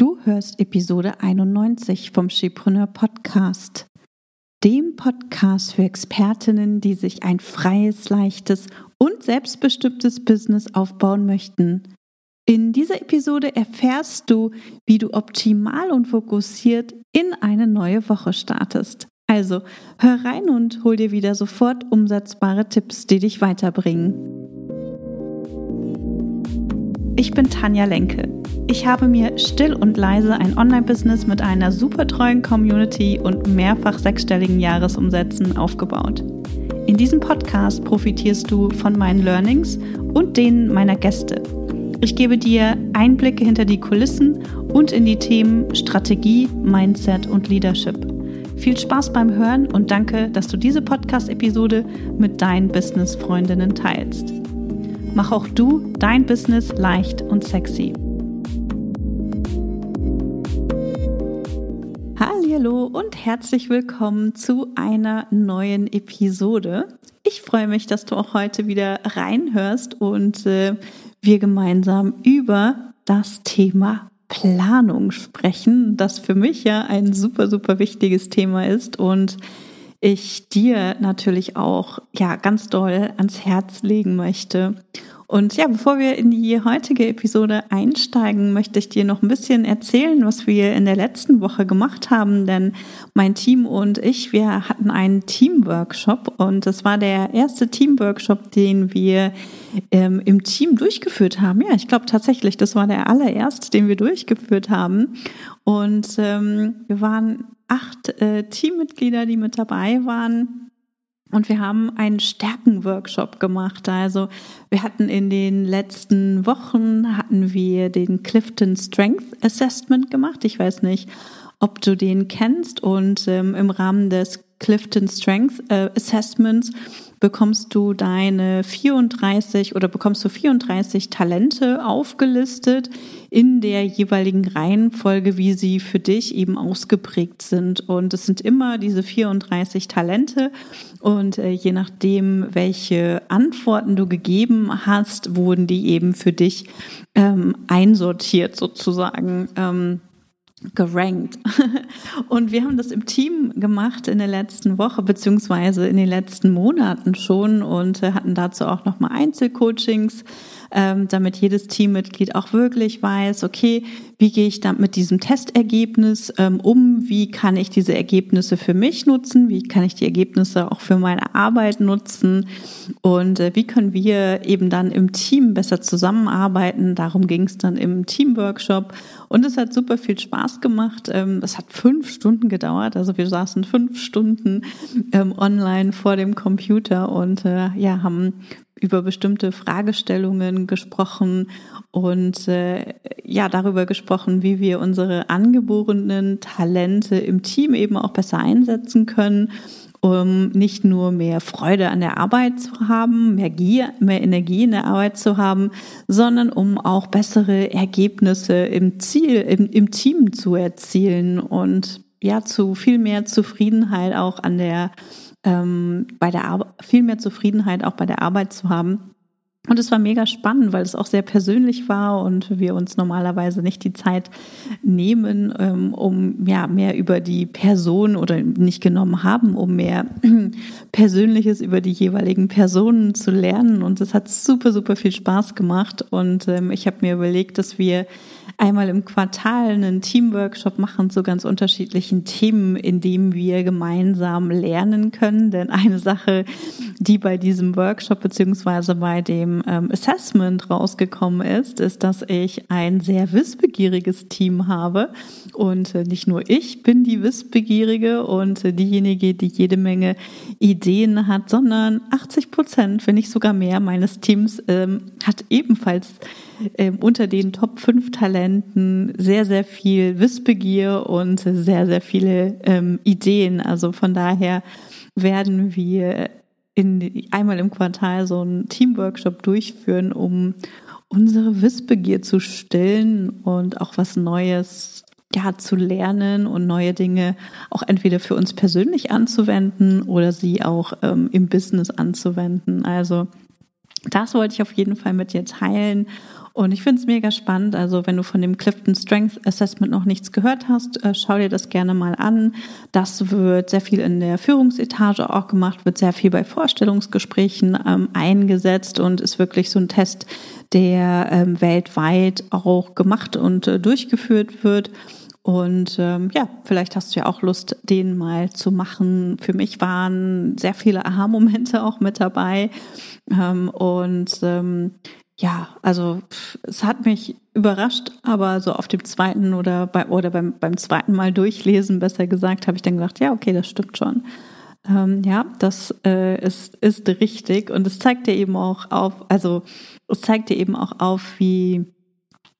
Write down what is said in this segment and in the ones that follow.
Du hörst Episode 91 vom Skipreneur Podcast, dem Podcast für Expertinnen, die sich ein freies, leichtes und selbstbestimmtes Business aufbauen möchten. In dieser Episode erfährst du, wie du optimal und fokussiert in eine neue Woche startest. Also hör rein und hol dir wieder sofort umsetzbare Tipps, die dich weiterbringen. Ich bin Tanja Lenke. Ich habe mir still und leise ein Online-Business mit einer super treuen Community und mehrfach sechsstelligen Jahresumsätzen aufgebaut. In diesem Podcast profitierst du von meinen Learnings und denen meiner Gäste. Ich gebe dir Einblicke hinter die Kulissen und in die Themen Strategie, Mindset und Leadership. Viel Spaß beim Hören und danke, dass du diese Podcast-Episode mit deinen Business-Freundinnen teilst. Mach auch du dein Business leicht und sexy. Hallo und herzlich willkommen zu einer neuen Episode. Ich freue mich, dass du auch heute wieder reinhörst und äh, wir gemeinsam über das Thema Planung sprechen, das für mich ja ein super, super wichtiges Thema ist und ich dir natürlich auch ja ganz doll ans Herz legen möchte. Und ja, bevor wir in die heutige Episode einsteigen, möchte ich dir noch ein bisschen erzählen, was wir in der letzten Woche gemacht haben. Denn mein Team und ich, wir hatten einen Teamworkshop und das war der erste Teamworkshop, den wir ähm, im Team durchgeführt haben. Ja, ich glaube tatsächlich, das war der allererste, den wir durchgeführt haben. Und ähm, wir waren acht äh, Teammitglieder, die mit dabei waren. Und wir haben einen Stärkenworkshop gemacht. Also wir hatten in den letzten Wochen hatten wir den Clifton Strength Assessment gemacht. Ich weiß nicht, ob du den kennst. Und ähm, im Rahmen des Clifton Strength äh, Assessments bekommst du deine 34 oder bekommst du 34 Talente aufgelistet in der jeweiligen Reihenfolge, wie sie für dich eben ausgeprägt sind. Und es sind immer diese 34 Talente. Und äh, je nachdem, welche Antworten du gegeben hast, wurden die eben für dich ähm, einsortiert sozusagen. Ähm, gerankt. Und wir haben das im Team gemacht in der letzten Woche, beziehungsweise in den letzten Monaten schon und äh, hatten dazu auch nochmal Einzelcoachings ähm, damit jedes Teammitglied auch wirklich weiß, okay, wie gehe ich dann mit diesem Testergebnis ähm, um? Wie kann ich diese Ergebnisse für mich nutzen? Wie kann ich die Ergebnisse auch für meine Arbeit nutzen? Und äh, wie können wir eben dann im Team besser zusammenarbeiten? Darum ging es dann im Teamworkshop. Und es hat super viel Spaß gemacht. Ähm, es hat fünf Stunden gedauert. Also wir saßen fünf Stunden ähm, online vor dem Computer und äh, ja, haben über bestimmte Fragestellungen gesprochen und äh, ja darüber gesprochen, wie wir unsere angeborenen Talente im Team eben auch besser einsetzen können, um nicht nur mehr Freude an der Arbeit zu haben, mehr, Gier, mehr Energie in der Arbeit zu haben, sondern um auch bessere Ergebnisse im Ziel, im, im Team zu erzielen und ja zu viel mehr Zufriedenheit auch an der ähm, bei der Ar viel mehr Zufriedenheit auch bei der Arbeit zu haben. Und es war mega spannend, weil es auch sehr persönlich war und wir uns normalerweise nicht die Zeit nehmen, ähm, um ja mehr über die Person oder nicht genommen haben, um mehr Persönliches über die jeweiligen Personen zu lernen. Und es hat super, super viel Spaß gemacht. Und ähm, ich habe mir überlegt, dass wir einmal im Quartal einen Teamworkshop machen zu ganz unterschiedlichen Themen, in dem wir gemeinsam lernen können. Denn eine Sache, die bei diesem Workshop beziehungsweise bei dem ähm, Assessment rausgekommen ist, ist, dass ich ein sehr wissbegieriges Team habe. Und äh, nicht nur ich bin die Wissbegierige und äh, diejenige, die jede Menge Ideen hat, sondern 80 Prozent, wenn nicht sogar mehr meines Teams ähm, hat ebenfalls ähm, unter den Top 5 Talenten sehr, sehr viel Wissbegier und sehr, sehr viele ähm, Ideen. Also von daher werden wir in, einmal im Quartal so einen Teamworkshop durchführen, um unsere Wissbegier zu stillen und auch was Neues ja, zu lernen und neue Dinge auch entweder für uns persönlich anzuwenden oder sie auch ähm, im Business anzuwenden. Also das wollte ich auf jeden Fall mit dir teilen Und ich finde es mega spannend. Also wenn du von dem Clifton Strength Assessment noch nichts gehört hast, äh, schau dir das gerne mal an. Das wird sehr viel in der Führungsetage auch gemacht, wird sehr viel bei Vorstellungsgesprächen ähm, eingesetzt und ist wirklich so ein Test, der ähm, weltweit auch gemacht und äh, durchgeführt wird. Und ähm, ja, vielleicht hast du ja auch Lust, den mal zu machen. Für mich waren sehr viele Aha-Momente auch mit dabei. Ähm, und ähm, ja, also es hat mich überrascht, aber so auf dem zweiten oder bei oder beim, beim zweiten Mal durchlesen, besser gesagt, habe ich dann gedacht, ja, okay, das stimmt schon. Ähm, ja, das äh, ist, ist richtig. Und es zeigt dir eben auch auf, also es zeigt dir eben auch auf, wie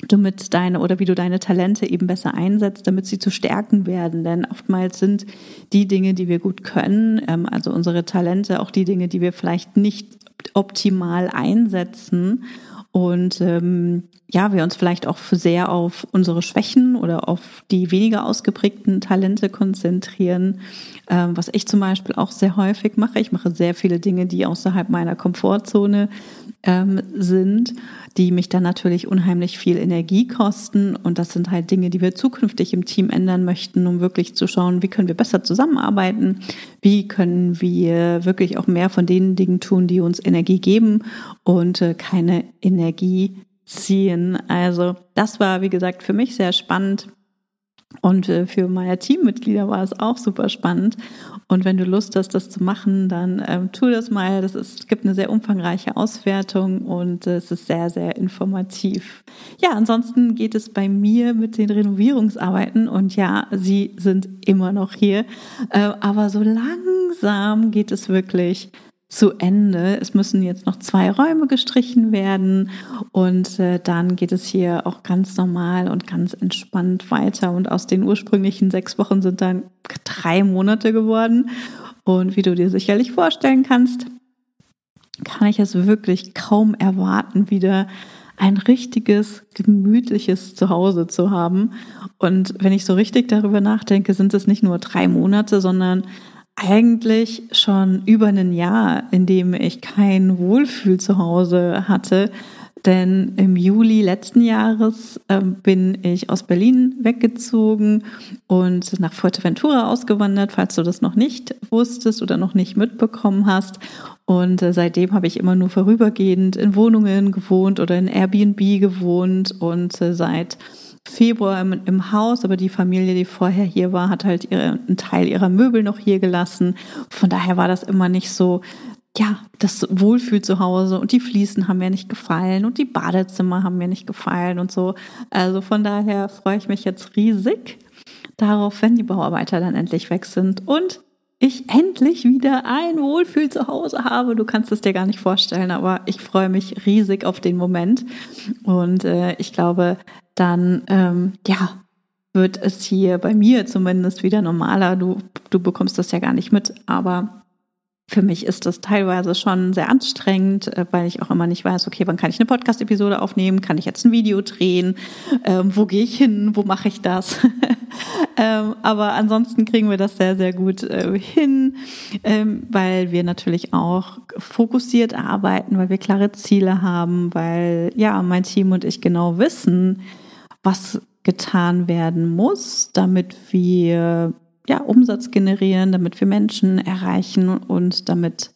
du mit deine oder wie du deine Talente eben besser einsetzt, damit sie zu Stärken werden. Denn oftmals sind die Dinge, die wir gut können, ähm, also unsere Talente, auch die Dinge, die wir vielleicht nicht optimal einsetzen und ähm, ja, wir uns vielleicht auch sehr auf unsere Schwächen oder auf die weniger ausgeprägten Talente konzentrieren, ähm, was ich zum Beispiel auch sehr häufig mache. Ich mache sehr viele Dinge, die außerhalb meiner Komfortzone ähm, sind, die mich dann natürlich unheimlich viel Energie kosten. Und das sind halt Dinge, die wir zukünftig im Team ändern möchten, um wirklich zu schauen, wie können wir besser zusammenarbeiten, wie können wir wirklich auch mehr von den Dingen tun, die uns Energie geben und äh, keine Energie ziehen. Also das war, wie gesagt, für mich sehr spannend. Und äh, für meine Teammitglieder war es auch super spannend. Und wenn du Lust hast, das zu machen, dann ähm, tu das mal. Das ist, gibt eine sehr umfangreiche Auswertung und äh, es ist sehr, sehr informativ. Ja, ansonsten geht es bei mir mit den Renovierungsarbeiten und ja, sie sind immer noch hier. Äh, aber so langsam geht es wirklich zu Ende. Es müssen jetzt noch zwei Räume gestrichen werden und äh, dann geht es hier auch ganz normal und ganz entspannt weiter. Und aus den ursprünglichen sechs Wochen sind dann drei Monate geworden. Und wie du dir sicherlich vorstellen kannst, kann ich es wirklich kaum erwarten, wieder ein richtiges, gemütliches Zuhause zu haben. Und wenn ich so richtig darüber nachdenke, sind es nicht nur drei Monate, sondern eigentlich schon über ein Jahr, in dem ich kein Wohlfühl zu Hause hatte. Denn im Juli letzten Jahres äh, bin ich aus Berlin weggezogen und nach Fuerteventura ausgewandert, falls du das noch nicht wusstest oder noch nicht mitbekommen hast. Und äh, seitdem habe ich immer nur vorübergehend in Wohnungen gewohnt oder in Airbnb gewohnt und äh, seit Februar im, im, Haus, aber die Familie, die vorher hier war, hat halt ihre, einen Teil ihrer Möbel noch hier gelassen. Von daher war das immer nicht so, ja, das Wohlfühl zu Hause und die Fliesen haben mir nicht gefallen und die Badezimmer haben mir nicht gefallen und so. Also von daher freue ich mich jetzt riesig darauf, wenn die Bauarbeiter dann endlich weg sind und ich endlich wieder ein Wohlfühl zu Hause habe. Du kannst es dir gar nicht vorstellen, aber ich freue mich riesig auf den Moment. Und äh, ich glaube, dann ähm, ja, wird es hier bei mir zumindest wieder normaler. Du, du bekommst das ja gar nicht mit, aber für mich ist das teilweise schon sehr anstrengend, äh, weil ich auch immer nicht weiß, okay, wann kann ich eine Podcast-Episode aufnehmen? Kann ich jetzt ein Video drehen? Ähm, wo gehe ich hin? Wo mache ich das? ähm, aber ansonsten kriegen wir das sehr, sehr gut äh, hin, ähm, weil wir natürlich auch fokussiert arbeiten, weil wir klare Ziele haben, weil ja, mein Team und ich genau wissen, was getan werden muss, damit wir ja, Umsatz generieren, damit wir Menschen erreichen und damit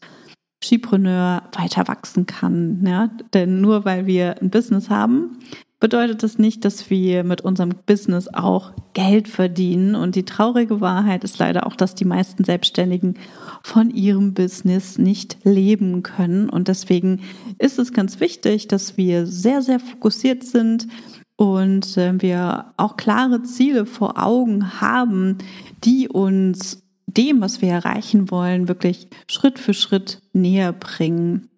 Skipreneur weiter wachsen kann. Ja? Denn nur weil wir ein Business haben, bedeutet das nicht, dass wir mit unserem Business auch Geld verdienen. Und die traurige Wahrheit ist leider auch, dass die meisten Selbstständigen von ihrem Business nicht leben können. Und deswegen ist es ganz wichtig, dass wir sehr, sehr fokussiert sind, und äh, wir auch klare Ziele vor Augen haben, die uns dem, was wir erreichen wollen, wirklich Schritt für Schritt näher bringen.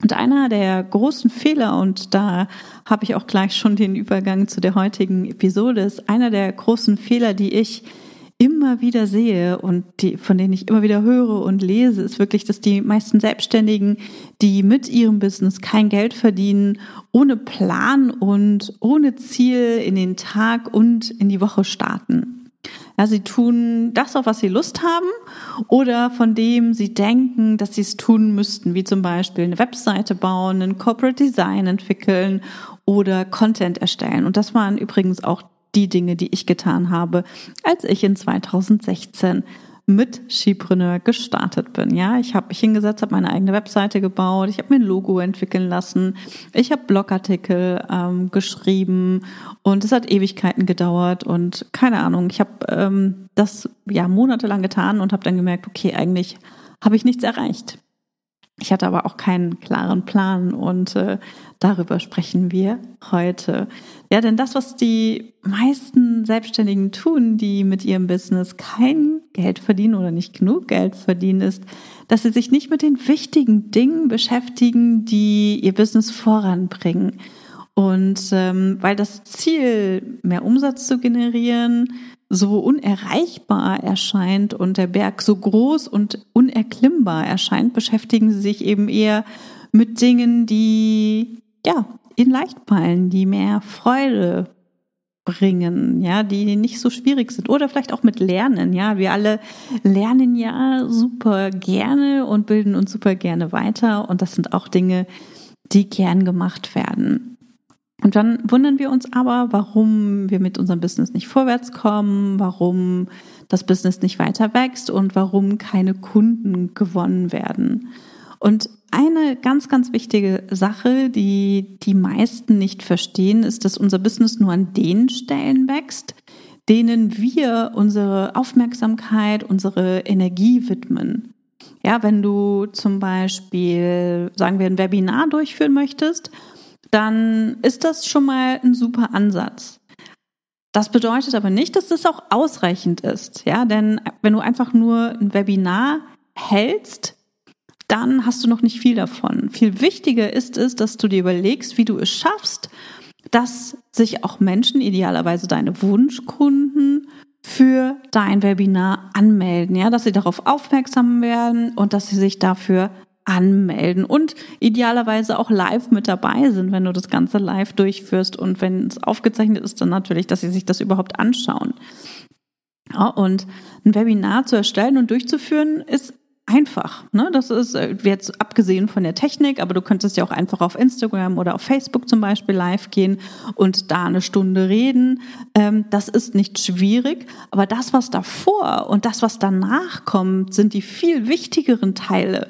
Und einer der großen Fehler, und da habe ich auch gleich schon den Übergang zu der heutigen Episode, ist einer der großen Fehler, die ich immer wieder sehe und die, von denen ich immer wieder höre und lese, ist wirklich, dass die meisten Selbstständigen, die mit ihrem Business kein Geld verdienen, ohne Plan und ohne Ziel in den Tag und in die Woche starten. Ja, sie tun das, auf was sie Lust haben oder von dem sie denken, dass sie es tun müssten, wie zum Beispiel eine Webseite bauen, ein Corporate Design entwickeln oder Content erstellen. Und das waren übrigens auch die Dinge, die ich getan habe, als ich in 2016 mit Skipreneur gestartet bin. Ja, ich habe mich hingesetzt, habe meine eigene Webseite gebaut, ich habe mir ein Logo entwickeln lassen, ich habe Blogartikel ähm, geschrieben und es hat Ewigkeiten gedauert und keine Ahnung, ich habe ähm, das ja monatelang getan und habe dann gemerkt, okay, eigentlich habe ich nichts erreicht. Ich hatte aber auch keinen klaren Plan und äh, darüber sprechen wir heute. Ja, denn das, was die meisten Selbstständigen tun, die mit ihrem Business kein Geld verdienen oder nicht genug Geld verdienen, ist, dass sie sich nicht mit den wichtigen Dingen beschäftigen, die ihr Business voranbringen. Und ähm, weil das Ziel, mehr Umsatz zu generieren, so unerreichbar erscheint und der Berg so groß und unerklimmbar erscheint, beschäftigen sie sich eben eher mit Dingen, die ja ihnen leicht fallen, die mehr Freude bringen, ja, die nicht so schwierig sind oder vielleicht auch mit Lernen, ja, wir alle lernen ja super gerne und bilden uns super gerne weiter und das sind auch Dinge, die gern gemacht werden. Und dann wundern wir uns aber, warum wir mit unserem Business nicht vorwärts kommen, warum das Business nicht weiter wächst und warum keine Kunden gewonnen werden. Und eine ganz, ganz wichtige Sache, die die meisten nicht verstehen, ist, dass unser Business nur an den Stellen wächst, denen wir unsere Aufmerksamkeit, unsere Energie widmen. Ja, wenn du zum Beispiel, sagen wir, ein Webinar durchführen möchtest dann ist das schon mal ein super Ansatz. Das bedeutet aber nicht, dass das auch ausreichend ist, ja, denn wenn du einfach nur ein Webinar hältst, dann hast du noch nicht viel davon. Viel wichtiger ist es, dass du dir überlegst, wie du es schaffst, dass sich auch Menschen, idealerweise deine Wunschkunden, für dein Webinar anmelden, ja, dass sie darauf aufmerksam werden und dass sie sich dafür anmelden und idealerweise auch live mit dabei sind, wenn du das Ganze live durchführst und wenn es aufgezeichnet ist, dann natürlich, dass sie sich das überhaupt anschauen. Ja, und ein Webinar zu erstellen und durchzuführen ist einfach. Ne? Das ist äh, jetzt abgesehen von der Technik, aber du könntest ja auch einfach auf Instagram oder auf Facebook zum Beispiel live gehen und da eine Stunde reden. Ähm, das ist nicht schwierig, aber das, was davor und das, was danach kommt, sind die viel wichtigeren Teile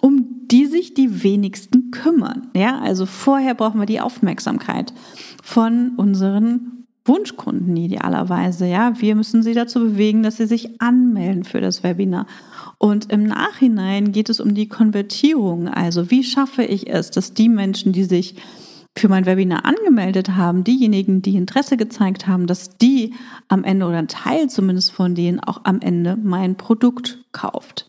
um die sich die wenigsten kümmern. Ja, also vorher brauchen wir die Aufmerksamkeit von unseren Wunschkunden idealerweise. Ja, wir müssen sie dazu bewegen, dass sie sich anmelden für das Webinar. Und im Nachhinein geht es um die Konvertierung. Also wie schaffe ich es, dass die Menschen, die sich für mein Webinar angemeldet haben, diejenigen, die Interesse gezeigt haben, dass die am Ende oder ein Teil zumindest von denen auch am Ende mein Produkt kauft.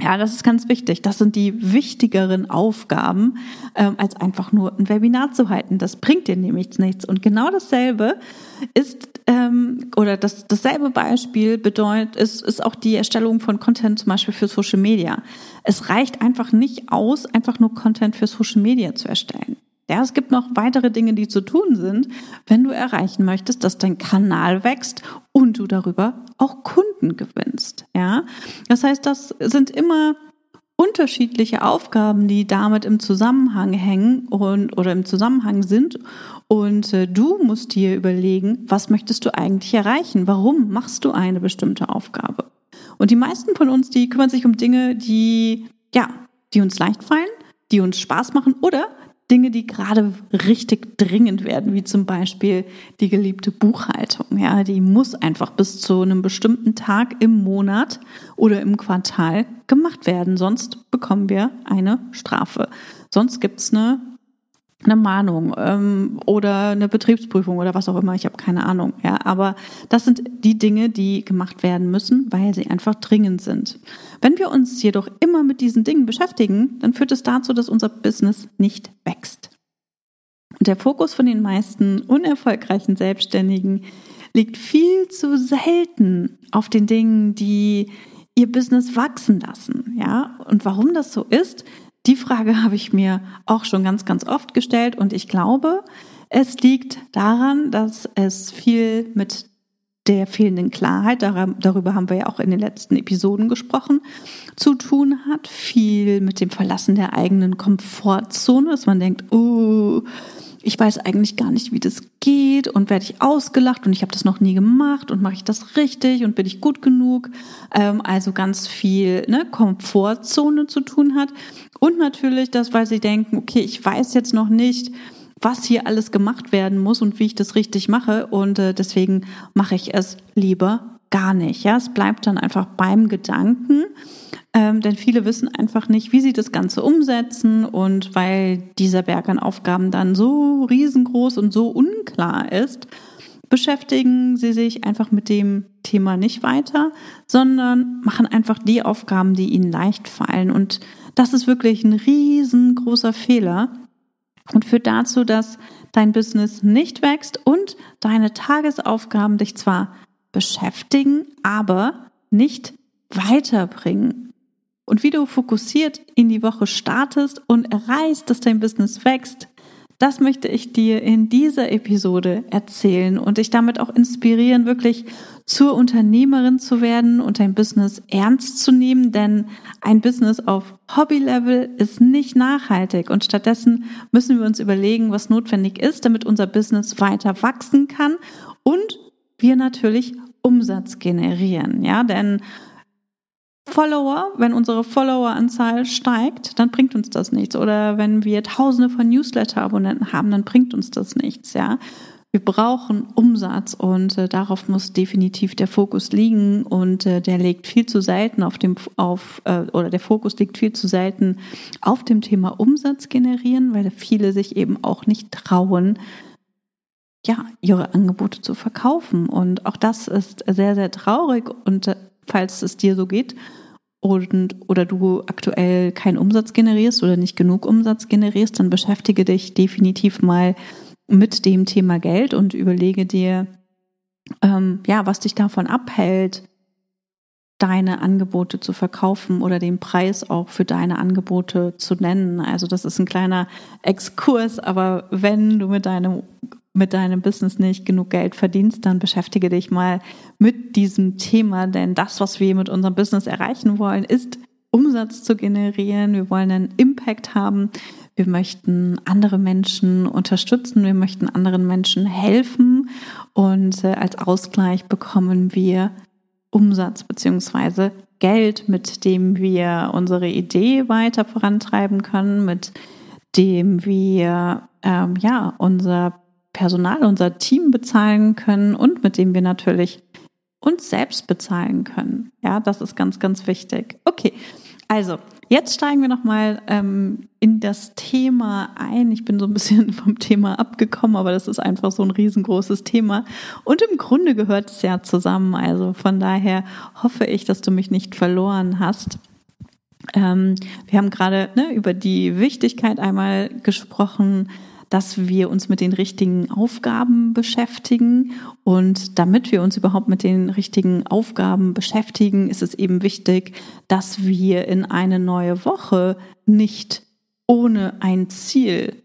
Ja, das ist ganz wichtig. Das sind die wichtigeren Aufgaben, ähm, als einfach nur ein Webinar zu halten. Das bringt dir nämlich nichts. Und genau dasselbe ist ähm, oder das, dasselbe Beispiel bedeutet, ist, ist auch die Erstellung von Content zum Beispiel für Social Media. Es reicht einfach nicht aus, einfach nur Content für Social Media zu erstellen. Ja, es gibt noch weitere Dinge, die zu tun sind, wenn du erreichen möchtest, dass dein Kanal wächst und du darüber auch Kunden gewinnst. Ja, das heißt, das sind immer unterschiedliche Aufgaben, die damit im Zusammenhang hängen und oder im Zusammenhang sind. Und äh, du musst dir überlegen, was möchtest du eigentlich erreichen? Warum machst du eine bestimmte Aufgabe? Und die meisten von uns, die kümmern sich um Dinge, die ja, die uns leicht fallen, die uns Spaß machen oder Dinge, die gerade richtig dringend werden, wie zum Beispiel die geliebte Buchhaltung. Ja, die muss einfach bis zu einem bestimmten Tag im Monat oder im Quartal gemacht werden. Sonst bekommen wir eine Strafe. Sonst gibt's eine eine Mahnung ähm, oder eine Betriebsprüfung oder was auch immer, ich habe keine Ahnung. Ja, aber das sind die Dinge, die gemacht werden müssen, weil sie einfach dringend sind. Wenn wir uns jedoch immer mit diesen Dingen beschäftigen, dann führt es dazu, dass unser Business nicht wächst. Und der Fokus von den meisten unerfolgreichen Selbstständigen liegt viel zu selten auf den Dingen, die ihr Business wachsen lassen. Ja, und warum das so ist, die Frage habe ich mir auch schon ganz, ganz oft gestellt und ich glaube, es liegt daran, dass es viel mit der fehlenden Klarheit, darüber haben wir ja auch in den letzten Episoden gesprochen, zu tun hat. Viel mit dem Verlassen der eigenen Komfortzone, dass man denkt, oh, ich weiß eigentlich gar nicht, wie das geht und werde ich ausgelacht und ich habe das noch nie gemacht und mache ich das richtig und bin ich gut genug. Ähm, also ganz viel ne, Komfortzone zu tun hat. Und natürlich das, weil sie denken, okay, ich weiß jetzt noch nicht, was hier alles gemacht werden muss und wie ich das richtig mache. Und äh, deswegen mache ich es lieber gar nicht. Ja, es bleibt dann einfach beim Gedanken ähm, denn viele wissen einfach nicht, wie sie das Ganze umsetzen und weil dieser Berg an Aufgaben dann so riesengroß und so unklar ist, beschäftigen sie sich einfach mit dem Thema nicht weiter, sondern machen einfach die Aufgaben, die ihnen leicht fallen. Und das ist wirklich ein riesengroßer Fehler und führt dazu, dass dein Business nicht wächst und deine Tagesaufgaben dich zwar beschäftigen, aber nicht weiterbringen. Und wie du fokussiert in die Woche startest und erreichst, dass dein Business wächst, das möchte ich dir in dieser Episode erzählen und dich damit auch inspirieren, wirklich zur Unternehmerin zu werden und dein Business ernst zu nehmen, denn ein Business auf Hobby-Level ist nicht nachhaltig und stattdessen müssen wir uns überlegen, was notwendig ist, damit unser Business weiter wachsen kann und wir natürlich Umsatz generieren, ja, denn Follower, wenn unsere Followeranzahl steigt, dann bringt uns das nichts. Oder wenn wir Tausende von Newsletter-Abonnenten haben, dann bringt uns das nichts. Ja, wir brauchen Umsatz und äh, darauf muss definitiv der Fokus liegen und äh, der liegt viel zu selten auf dem auf äh, oder der Fokus liegt viel zu selten auf dem Thema Umsatz generieren, weil viele sich eben auch nicht trauen, ja, ihre Angebote zu verkaufen und auch das ist sehr sehr traurig und äh, falls es dir so geht. Und oder du aktuell keinen Umsatz generierst oder nicht genug Umsatz generierst, dann beschäftige dich definitiv mal mit dem Thema Geld und überlege dir, ähm, ja, was dich davon abhält, deine Angebote zu verkaufen oder den Preis auch für deine Angebote zu nennen. Also das ist ein kleiner Exkurs, aber wenn du mit deinem mit deinem Business nicht genug Geld verdienst, dann beschäftige dich mal mit diesem Thema, denn das, was wir mit unserem Business erreichen wollen, ist Umsatz zu generieren. Wir wollen einen Impact haben. Wir möchten andere Menschen unterstützen. Wir möchten anderen Menschen helfen. Und äh, als Ausgleich bekommen wir Umsatz beziehungsweise Geld, mit dem wir unsere Idee weiter vorantreiben können, mit dem wir ähm, ja unser Personal, unser Team bezahlen können und mit dem wir natürlich uns selbst bezahlen können. Ja, das ist ganz, ganz wichtig. Okay, also jetzt steigen wir nochmal ähm, in das Thema ein. Ich bin so ein bisschen vom Thema abgekommen, aber das ist einfach so ein riesengroßes Thema. Und im Grunde gehört es ja zusammen. Also von daher hoffe ich, dass du mich nicht verloren hast. Ähm, wir haben gerade ne, über die Wichtigkeit einmal gesprochen, dass wir uns mit den richtigen Aufgaben beschäftigen. Und damit wir uns überhaupt mit den richtigen Aufgaben beschäftigen, ist es eben wichtig, dass wir in eine neue Woche nicht ohne ein Ziel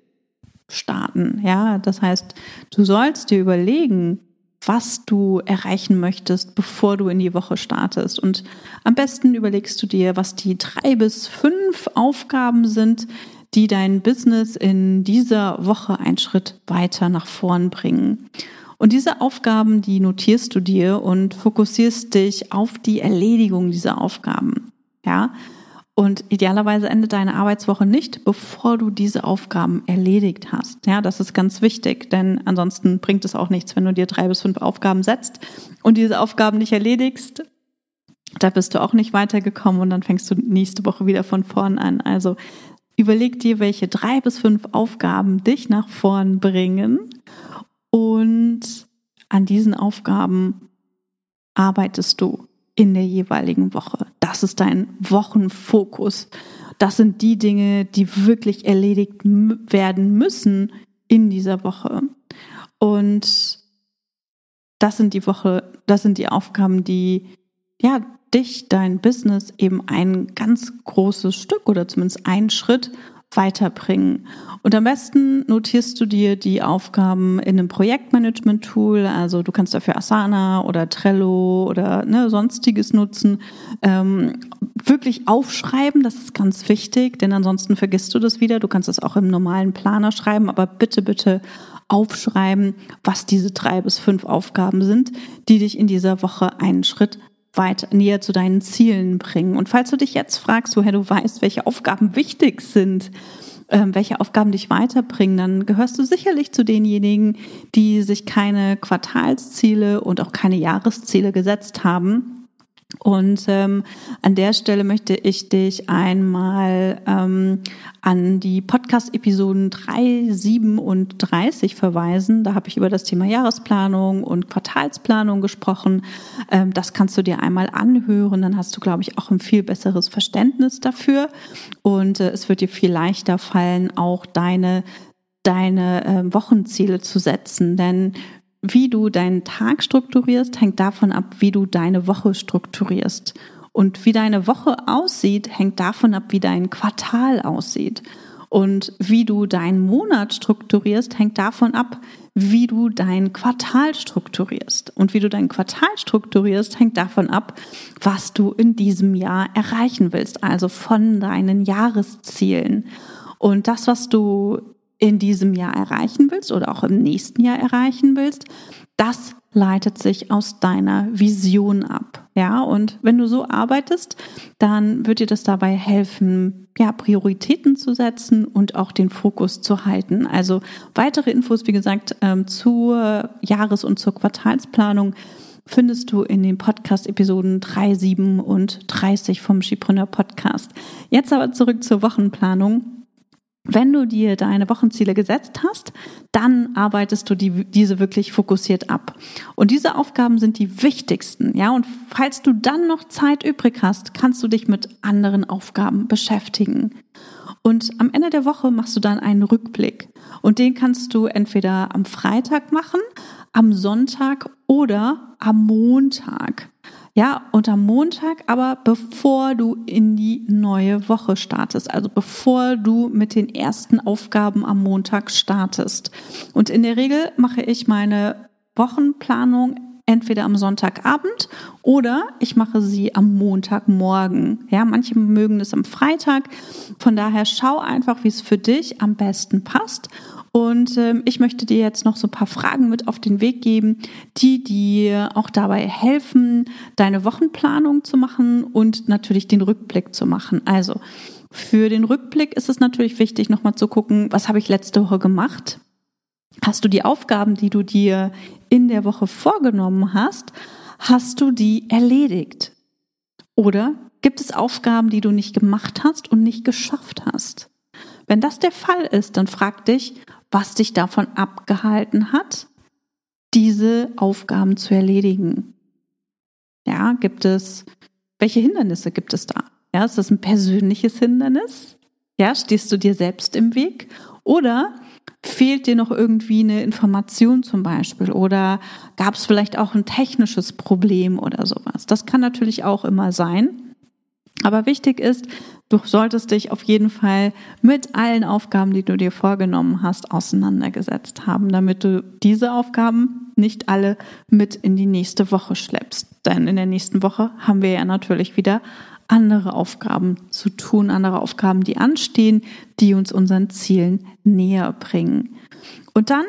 starten. Ja, das heißt, du sollst dir überlegen, was du erreichen möchtest, bevor du in die Woche startest. Und am besten überlegst du dir, was die drei bis fünf Aufgaben sind, die dein Business in dieser Woche einen Schritt weiter nach vorn bringen. Und diese Aufgaben, die notierst du dir und fokussierst dich auf die Erledigung dieser Aufgaben. Ja. Und idealerweise endet deine Arbeitswoche nicht, bevor du diese Aufgaben erledigt hast. Ja, das ist ganz wichtig, denn ansonsten bringt es auch nichts, wenn du dir drei bis fünf Aufgaben setzt und diese Aufgaben nicht erledigst. Da bist du auch nicht weitergekommen und dann fängst du nächste Woche wieder von vorn an. Also Überleg dir, welche drei bis fünf Aufgaben dich nach vorn bringen und an diesen Aufgaben arbeitest du in der jeweiligen Woche. Das ist dein Wochenfokus. Das sind die Dinge, die wirklich erledigt werden müssen in dieser Woche. Und das sind die Woche, das sind die Aufgaben, die ja dich, dein Business eben ein ganz großes Stück oder zumindest einen Schritt weiterbringen. Und am besten notierst du dir die Aufgaben in einem Projektmanagement-Tool. Also du kannst dafür Asana oder Trello oder ne, sonstiges nutzen. Ähm, wirklich aufschreiben, das ist ganz wichtig, denn ansonsten vergisst du das wieder. Du kannst es auch im normalen Planer schreiben, aber bitte, bitte aufschreiben, was diese drei bis fünf Aufgaben sind, die dich in dieser Woche einen Schritt weit näher zu deinen Zielen bringen. Und falls du dich jetzt fragst, woher du weißt, welche Aufgaben wichtig sind, ähm, welche Aufgaben dich weiterbringen, dann gehörst du sicherlich zu denjenigen, die sich keine Quartalsziele und auch keine Jahresziele gesetzt haben und ähm, an der Stelle möchte ich dich einmal ähm, an die Podcast-Episoden 3, 7 und 30 verweisen. Da habe ich über das Thema Jahresplanung und Quartalsplanung gesprochen. Ähm, das kannst du dir einmal anhören. Dann hast du, glaube ich, auch ein viel besseres Verständnis dafür. Und äh, es wird dir viel leichter fallen, auch deine deine äh, Wochenziele zu setzen. Denn wie du deinen Tag strukturierst, hängt davon ab, wie du deine Woche strukturierst. Und wie deine Woche aussieht, hängt davon ab, wie dein Quartal aussieht. Und wie du deinen Monat strukturierst, hängt davon ab, wie du dein Quartal strukturierst. Und wie du dein Quartal strukturierst, hängt davon ab, was du in diesem Jahr erreichen willst, also von deinen Jahreszielen. Und das, was du in diesem Jahr erreichen willst oder auch im nächsten Jahr erreichen willst, das leitet sich aus deiner Vision ab. Ja, und wenn du so arbeitest, dann wird dir das dabei helfen, ja, Prioritäten zu setzen und auch den Fokus zu halten. Also weitere Infos, wie gesagt, ähm, zur Jahres- und zur Quartalsplanung findest du in den Podcast-Episoden 3, 7 und 30 vom Skipreneur Podcast. Jetzt aber zurück zur Wochenplanung. Wenn du dir deine Wochenziele gesetzt hast, dann arbeitest du die, diese wirklich fokussiert ab. Und diese Aufgaben sind die wichtigsten, ja. Und falls du dann noch Zeit übrig hast, kannst du dich mit anderen Aufgaben beschäftigen. Und am Ende der Woche machst du dann einen Rückblick. Und den kannst du entweder am Freitag machen, am Sonntag oder am Montag. Ja, und am Montag aber bevor du in die neue Woche startest, also bevor du mit den ersten Aufgaben am Montag startest. Und in der Regel mache ich meine Wochenplanung entweder am Sonntagabend oder ich mache sie am Montagmorgen. Ja, manche mögen es am Freitag. Von daher schau einfach, wie es für dich am besten passt und ähm, ich möchte dir jetzt noch so ein paar Fragen mit auf den Weg geben, die dir auch dabei helfen, deine Wochenplanung zu machen und natürlich den Rückblick zu machen. Also für den Rückblick ist es natürlich wichtig, nochmal zu gucken, was habe ich letzte Woche gemacht? Hast du die Aufgaben, die du dir in der Woche vorgenommen hast, hast du die erledigt? Oder gibt es Aufgaben, die du nicht gemacht hast und nicht geschafft hast? Wenn das der Fall ist, dann frag dich, was dich davon abgehalten hat, diese Aufgaben zu erledigen. Ja, gibt es, welche Hindernisse gibt es da? Ja, ist das ein persönliches Hindernis? Ja, stehst du dir selbst im Weg? Oder fehlt dir noch irgendwie eine Information zum Beispiel? Oder gab es vielleicht auch ein technisches Problem oder sowas? Das kann natürlich auch immer sein. Aber wichtig ist, du solltest dich auf jeden Fall mit allen Aufgaben, die du dir vorgenommen hast, auseinandergesetzt haben, damit du diese Aufgaben nicht alle mit in die nächste Woche schleppst. Denn in der nächsten Woche haben wir ja natürlich wieder andere Aufgaben zu tun, andere Aufgaben, die anstehen, die uns unseren Zielen näher bringen. Und dann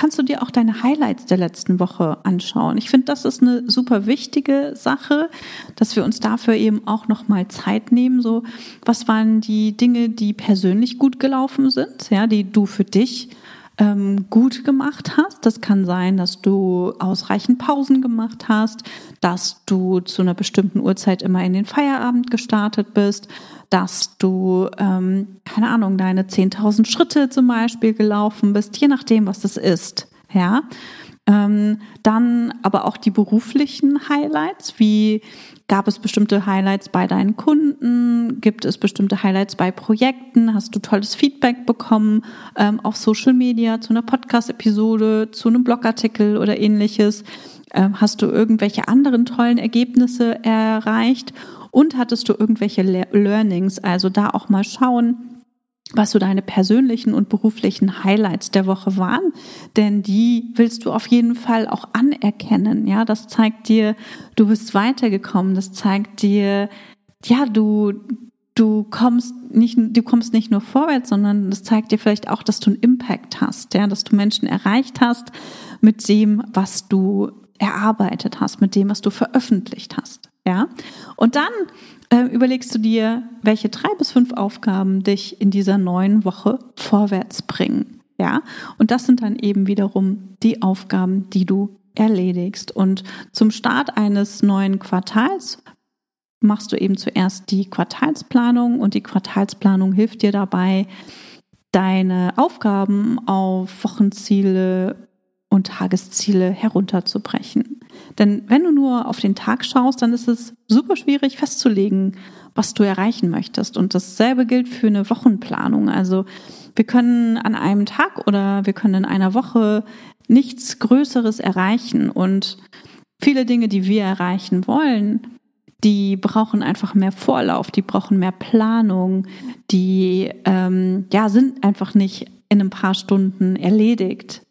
kannst du dir auch deine Highlights der letzten Woche anschauen. Ich finde, das ist eine super wichtige Sache, dass wir uns dafür eben auch nochmal Zeit nehmen. So, was waren die Dinge, die persönlich gut gelaufen sind, ja, die du für dich ähm, gut gemacht hast. Das kann sein, dass du ausreichend Pausen gemacht hast, dass du zu einer bestimmten Uhrzeit immer in den Feierabend gestartet bist, dass du, ähm, keine Ahnung, deine 10.000 Schritte zum Beispiel gelaufen bist, je nachdem, was das ist. Ja. Ähm, dann aber auch die beruflichen Highlights, wie gab es bestimmte Highlights bei deinen Kunden, gibt es bestimmte Highlights bei Projekten, hast du tolles Feedback bekommen ähm, auf Social Media zu einer Podcast-Episode, zu einem Blogartikel oder ähnliches. Ähm, hast du irgendwelche anderen tollen Ergebnisse erreicht und hattest du irgendwelche Le Learnings? Also da auch mal schauen, was so deine persönlichen und beruflichen Highlights der Woche waren, denn die willst du auf jeden Fall auch anerkennen. Ja, das zeigt dir, du bist weitergekommen. Das zeigt dir, ja, du, du kommst nicht, du kommst nicht nur vorwärts, sondern das zeigt dir vielleicht auch, dass du einen Impact hast, ja, dass du Menschen erreicht hast mit dem, was du erarbeitet hast, mit dem, was du veröffentlicht hast, ja. Und dann äh, überlegst du dir, welche drei bis fünf Aufgaben dich in dieser neuen Woche vorwärts bringen. Ja, und das sind dann eben wiederum die Aufgaben, die du erledigst. Und zum Start eines neuen Quartals machst du eben zuerst die Quartalsplanung und die Quartalsplanung hilft dir dabei, deine Aufgaben auf Wochenziele und Tagesziele herunterzubrechen. Denn wenn du nur auf den Tag schaust, dann ist es super schwierig festzulegen, was du erreichen möchtest. Und dasselbe gilt für eine Wochenplanung. Also wir können an einem Tag oder wir können in einer Woche nichts Größeres erreichen. Und viele Dinge, die wir erreichen wollen, die brauchen einfach mehr Vorlauf, die brauchen mehr Planung, die ähm, ja sind einfach nicht in ein paar Stunden erledigt.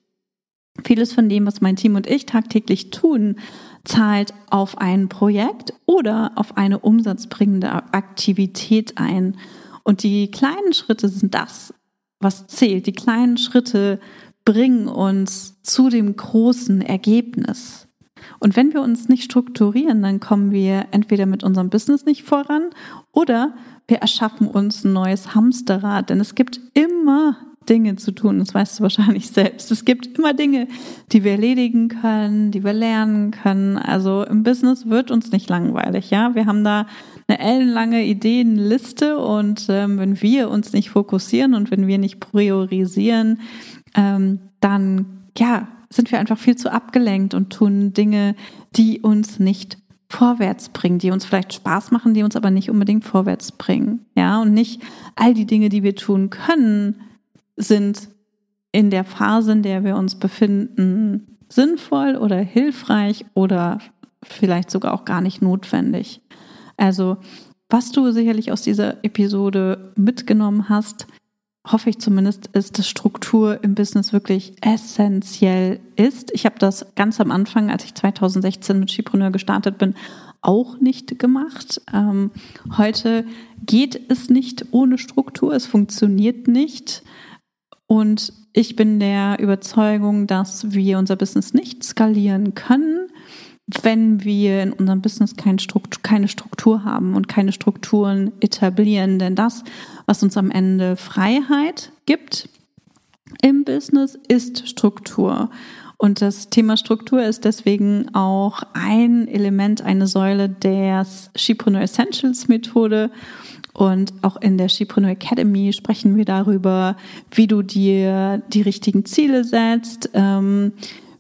Vieles von dem, was mein Team und ich tagtäglich tun, zahlt auf ein Projekt oder auf eine umsatzbringende Aktivität ein. Und die kleinen Schritte sind das, was zählt. Die kleinen Schritte bringen uns zu dem großen Ergebnis. Und wenn wir uns nicht strukturieren, dann kommen wir entweder mit unserem Business nicht voran oder wir erschaffen uns ein neues Hamsterrad. Denn es gibt immer Dinge zu tun. Das weißt du wahrscheinlich selbst. Es gibt immer Dinge, die wir erledigen können, die wir lernen können. Also im Business wird uns nicht langweilig, ja. Wir haben da eine ellenlange Ideenliste und ähm, wenn wir uns nicht fokussieren und wenn wir nicht priorisieren, ähm, dann ja sind wir einfach viel zu abgelenkt und tun Dinge, die uns nicht vorwärts bringen, die uns vielleicht Spaß machen, die uns aber nicht unbedingt vorwärts bringen. Ja, und nicht all die Dinge, die wir tun können, sind in der Phase, in der wir uns befinden, sinnvoll oder hilfreich oder vielleicht sogar auch gar nicht notwendig. Also, was du sicherlich aus dieser Episode mitgenommen hast, hoffe ich zumindest, ist, dass Struktur im Business wirklich essentiell ist. Ich habe das ganz am Anfang, als ich 2016 mit Skipreneur gestartet bin, auch nicht gemacht. Ähm, heute geht es nicht ohne Struktur, es funktioniert nicht. Und ich bin der Überzeugung, dass wir unser Business nicht skalieren können, wenn wir in unserem Business keine Struktur haben und keine Strukturen etablieren. Denn das, was uns am Ende Freiheit gibt im Business, ist Struktur. Und das Thema Struktur ist deswegen auch ein Element, eine Säule der Shepreneur Essentials Methode. Und auch in der Skipreneur Academy sprechen wir darüber, wie du dir die richtigen Ziele setzt. Ähm,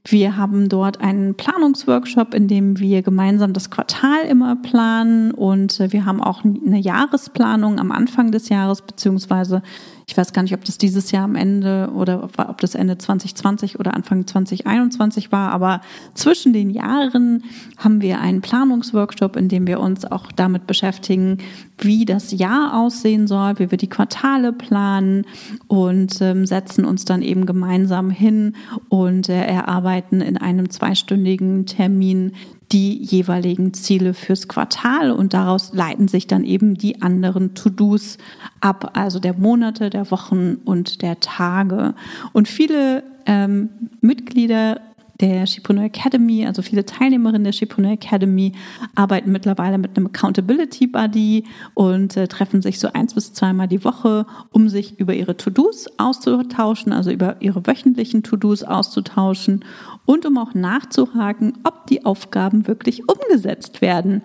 wir haben dort einen Planungsworkshop, in dem wir gemeinsam das Quartal immer planen und äh, wir haben auch eine Jahresplanung am Anfang des Jahres, beziehungsweise ich weiß gar nicht, ob das dieses Jahr am Ende oder ob das Ende 2020 oder Anfang 2021 war, aber zwischen den Jahren haben wir einen Planungsworkshop, in dem wir uns auch damit beschäftigen, wie das Jahr aussehen soll, wie wir die Quartale planen und ähm, setzen uns dann eben gemeinsam hin und äh, erarbeiten in einem zweistündigen Termin die jeweiligen Ziele fürs Quartal und daraus leiten sich dann eben die anderen To-Dos ab, also der Monate, der Wochen und der Tage. Und viele ähm, Mitglieder der Shipreneur Academy, also viele Teilnehmerinnen der Shipreneur Academy arbeiten mittlerweile mit einem Accountability Buddy und äh, treffen sich so eins bis zweimal die Woche, um sich über ihre To-Dos auszutauschen, also über ihre wöchentlichen To-Dos auszutauschen und um auch nachzuhaken, ob die Aufgaben wirklich umgesetzt werden.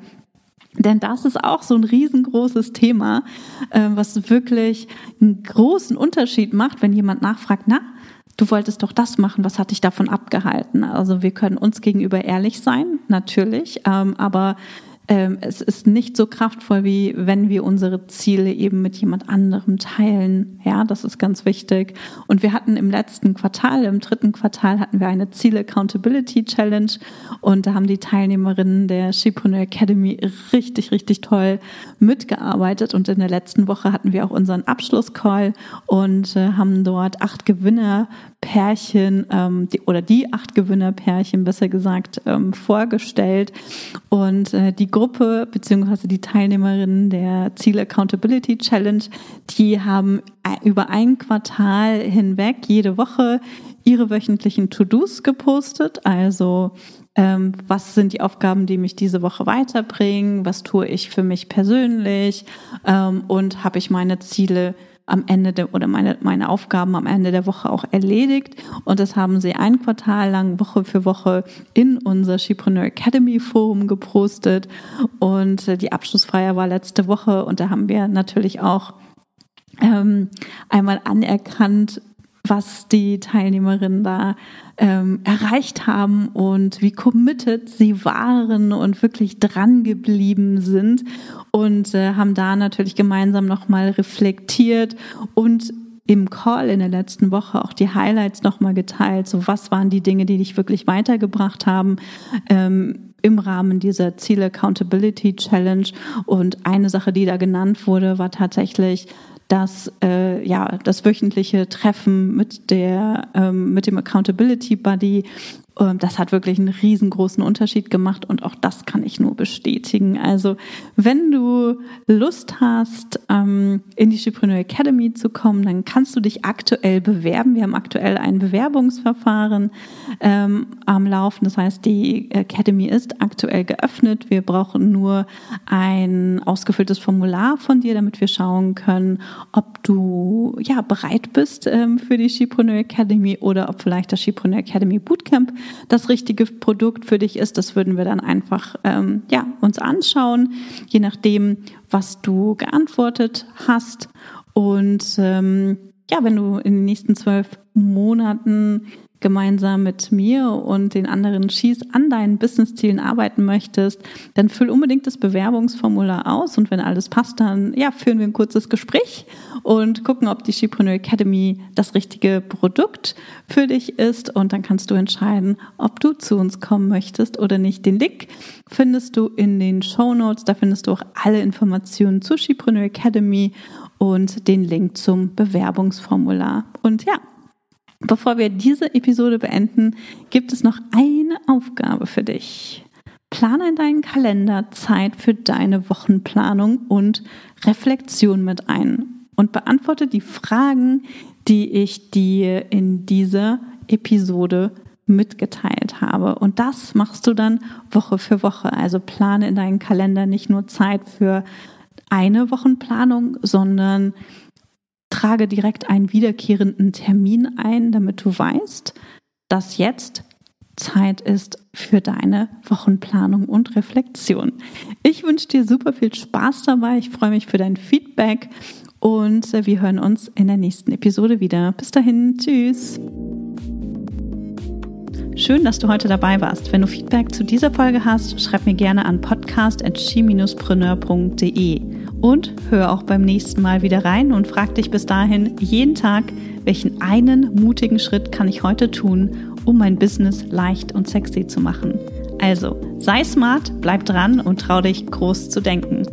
Denn das ist auch so ein riesengroßes Thema, äh, was wirklich einen großen Unterschied macht, wenn jemand nachfragt, na, du wolltest doch das machen, was hat dich davon abgehalten? Also wir können uns gegenüber ehrlich sein, natürlich, ähm, aber es ist nicht so kraftvoll, wie wenn wir unsere Ziele eben mit jemand anderem teilen. Ja, das ist ganz wichtig. Und wir hatten im letzten Quartal, im dritten Quartal hatten wir eine Ziele Accountability Challenge und da haben die Teilnehmerinnen der Shipreneur Academy richtig, richtig toll mitgearbeitet und in der letzten Woche hatten wir auch unseren Abschlusscall und äh, haben dort acht Gewinnerpärchen ähm, die, oder die acht Gewinnerpärchen besser gesagt ähm, vorgestellt und äh, die Gruppe beziehungsweise die Teilnehmerinnen der Ziel Accountability Challenge, die haben über ein Quartal hinweg jede Woche ihre wöchentlichen To-Dos gepostet. Also ähm, was sind die Aufgaben, die mich diese Woche weiterbringen? Was tue ich für mich persönlich? Ähm, und habe ich meine Ziele am Ende der, oder meine, meine Aufgaben am Ende der Woche auch erledigt. Und das haben sie ein Quartal lang Woche für Woche in unser Shepreneur Academy Forum gepostet. Und äh, die Abschlussfeier war letzte Woche und da haben wir natürlich auch ähm, einmal anerkannt, was die Teilnehmerinnen da ähm, erreicht haben und wie committed sie waren und wirklich dran geblieben sind und äh, haben da natürlich gemeinsam nochmal reflektiert und im Call in der letzten Woche auch die Highlights nochmal geteilt. So, was waren die Dinge, die dich wirklich weitergebracht haben? Ähm, im Rahmen dieser Ziele Accountability Challenge. Und eine Sache, die da genannt wurde, war tatsächlich dass äh, ja das wöchentliche Treffen mit der ähm, mit dem Accountability Buddy das hat wirklich einen riesengroßen Unterschied gemacht und auch das kann ich nur bestätigen. Also wenn du Lust hast, ähm, in die Chipreneur Academy zu kommen, dann kannst du dich aktuell bewerben. Wir haben aktuell ein Bewerbungsverfahren ähm, am Laufen. Das heißt, die Academy ist aktuell geöffnet. Wir brauchen nur ein ausgefülltes Formular von dir, damit wir schauen können, ob du ja bereit bist für die Chipreneur Academy oder ob vielleicht das Chipreneur Academy Bootcamp das richtige Produkt für dich ist. Das würden wir dann einfach ähm, ja, uns anschauen, je nachdem, was du geantwortet hast. Und ähm, ja, wenn du in den nächsten zwölf Monaten gemeinsam mit mir und den anderen Skis an deinen Business-Zielen arbeiten möchtest, dann füll unbedingt das Bewerbungsformular aus und wenn alles passt, dann ja, führen wir ein kurzes Gespräch und gucken, ob die Skipreneur Academy das richtige Produkt für dich ist und dann kannst du entscheiden, ob du zu uns kommen möchtest oder nicht. Den Link findest du in den Show Notes, da findest du auch alle Informationen zur Skipreneur Academy und den Link zum Bewerbungsformular. Und ja, Bevor wir diese Episode beenden, gibt es noch eine Aufgabe für dich. Plane in deinen Kalender Zeit für deine Wochenplanung und Reflexion mit ein und beantworte die Fragen, die ich dir in dieser Episode mitgeteilt habe. Und das machst du dann Woche für Woche. Also plane in deinen Kalender nicht nur Zeit für eine Wochenplanung, sondern trage direkt einen wiederkehrenden Termin ein, damit du weißt, dass jetzt Zeit ist für deine Wochenplanung und Reflexion. Ich wünsche dir super viel Spaß dabei. Ich freue mich für dein Feedback und wir hören uns in der nächsten Episode wieder. Bis dahin, tschüss. Schön, dass du heute dabei warst. Wenn du Feedback zu dieser Folge hast, schreib mir gerne an podcast.chi-preneur.de und hör auch beim nächsten Mal wieder rein und frag dich bis dahin jeden Tag, welchen einen mutigen Schritt kann ich heute tun, um mein Business leicht und sexy zu machen. Also, sei smart, bleib dran und trau dich groß zu denken.